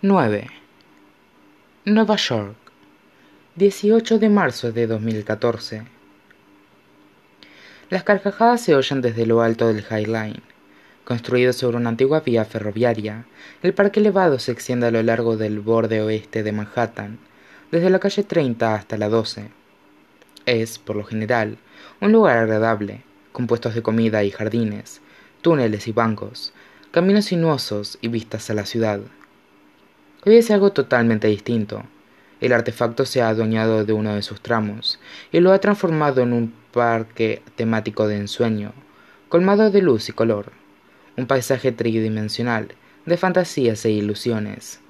9. Nueva York, 18 de marzo de 2014. Las carcajadas se oyen desde lo alto del High Line. Construido sobre una antigua vía ferroviaria, el parque elevado se extiende a lo largo del borde oeste de Manhattan, desde la calle 30 hasta la 12. Es, por lo general, un lugar agradable, con puestos de comida y jardines, túneles y bancos, caminos sinuosos y vistas a la ciudad. Hoy es algo totalmente distinto. El artefacto se ha adueñado de uno de sus tramos y lo ha transformado en un parque temático de ensueño, colmado de luz y color, un paisaje tridimensional de fantasías e ilusiones.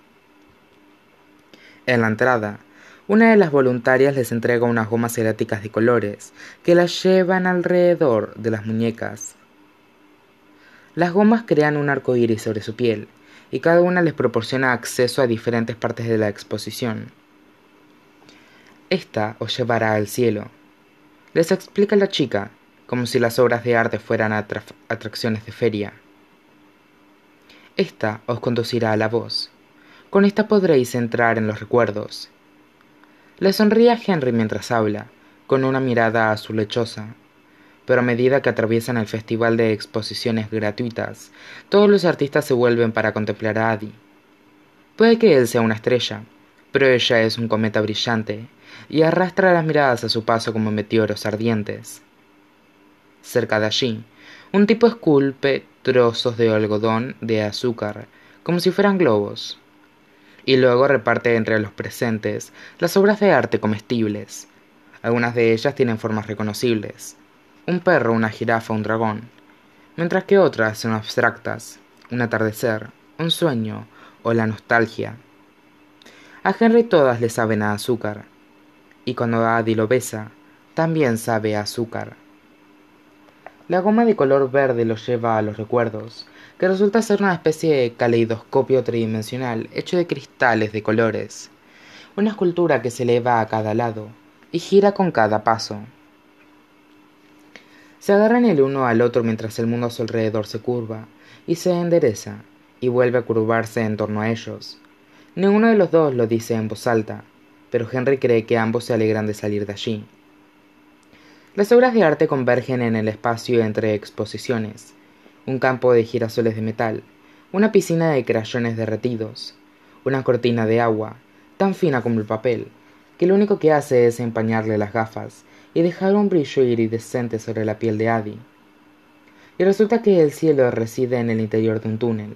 En la entrada, una de las voluntarias les entrega unas gomas eláticas de colores que las llevan alrededor de las muñecas. Las gomas crean un arco iris sobre su piel y cada una les proporciona acceso a diferentes partes de la exposición. Esta os llevará al cielo. Les explica la chica, como si las obras de arte fueran atracciones de feria. Esta os conducirá a la voz. Con esta podréis entrar en los recuerdos. Le sonríe a Henry mientras habla, con una mirada azul lechosa pero a medida que atraviesan el festival de exposiciones gratuitas, todos los artistas se vuelven para contemplar a Adi. Puede que él sea una estrella, pero ella es un cometa brillante y arrastra las miradas a su paso como meteoros ardientes. Cerca de allí, un tipo esculpe trozos de algodón de azúcar, como si fueran globos, y luego reparte entre los presentes las obras de arte comestibles. Algunas de ellas tienen formas reconocibles, un perro, una jirafa, un dragón, mientras que otras son abstractas, un atardecer, un sueño o la nostalgia. A Henry todas le saben a azúcar, y cuando Adi lo besa, también sabe a azúcar. La goma de color verde lo lleva a los recuerdos, que resulta ser una especie de caleidoscopio tridimensional hecho de cristales de colores, una escultura que se eleva a cada lado y gira con cada paso. Se agarran el uno al otro mientras el mundo a su alrededor se curva y se endereza y vuelve a curvarse en torno a ellos. Ninguno de los dos lo dice en voz alta, pero Henry cree que ambos se alegran de salir de allí. Las obras de arte convergen en el espacio entre exposiciones, un campo de girasoles de metal, una piscina de crayones derretidos, una cortina de agua, tan fina como el papel, que lo único que hace es empañarle las gafas y dejar un brillo iridescente sobre la piel de Adi. Y resulta que el cielo reside en el interior de un túnel.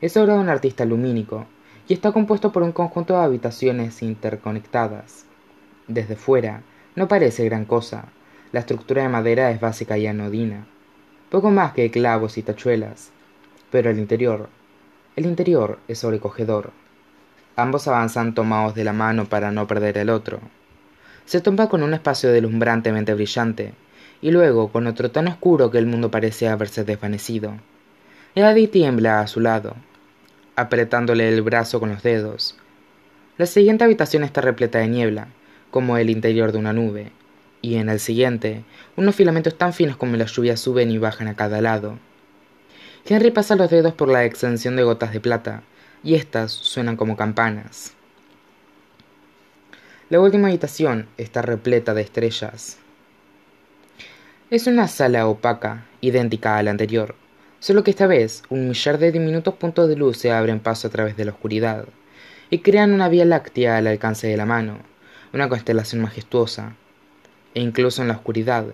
Es obra de un artista lumínico y está compuesto por un conjunto de habitaciones interconectadas. Desde fuera, no parece gran cosa. La estructura de madera es básica y anodina, poco más que clavos y tachuelas. Pero el interior, el interior es sobrecogedor. Ambos avanzan tomados de la mano para no perder el otro se topa con un espacio deslumbrantemente brillante, y luego con otro tan oscuro que el mundo parece haberse desvanecido. Eddie tiembla a su lado, apretándole el brazo con los dedos. La siguiente habitación está repleta de niebla, como el interior de una nube, y en el siguiente, unos filamentos tan finos como la lluvia suben y bajan a cada lado. Henry pasa los dedos por la extensión de gotas de plata, y éstas suenan como campanas. La última habitación está repleta de estrellas. Es una sala opaca, idéntica a la anterior, solo que esta vez un millar de diminutos puntos de luz se abren paso a través de la oscuridad y crean una vía láctea al alcance de la mano, una constelación majestuosa. E incluso en la oscuridad,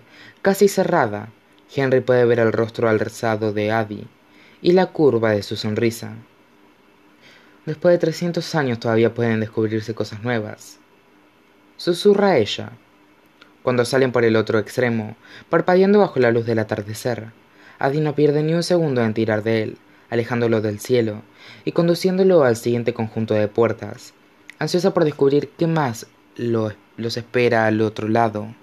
casi cerrada, Henry puede ver el rostro alzado de Abby y la curva de su sonrisa. Después de trescientos años todavía pueden descubrirse cosas nuevas susurra ella, cuando salen por el otro extremo, parpadeando bajo la luz del atardecer. Adi no pierde ni un segundo en tirar de él, alejándolo del cielo y conduciéndolo al siguiente conjunto de puertas, ansiosa por descubrir qué más los espera al otro lado.